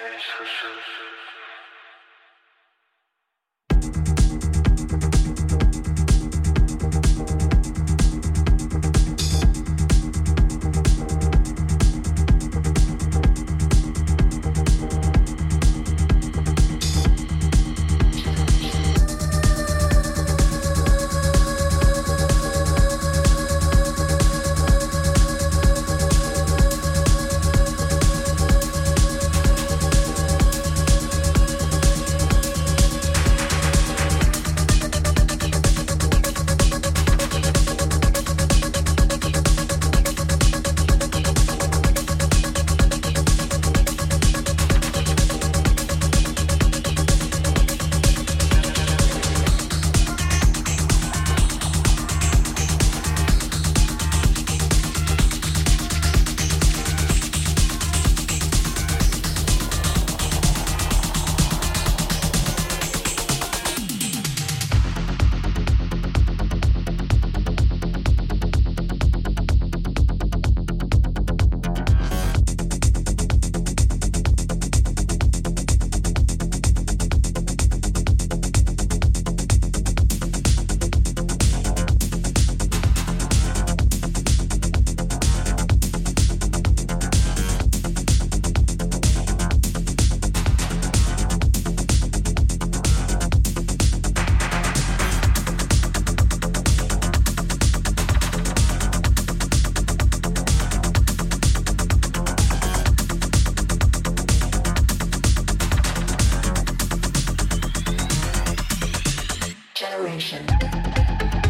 Hey. Nation.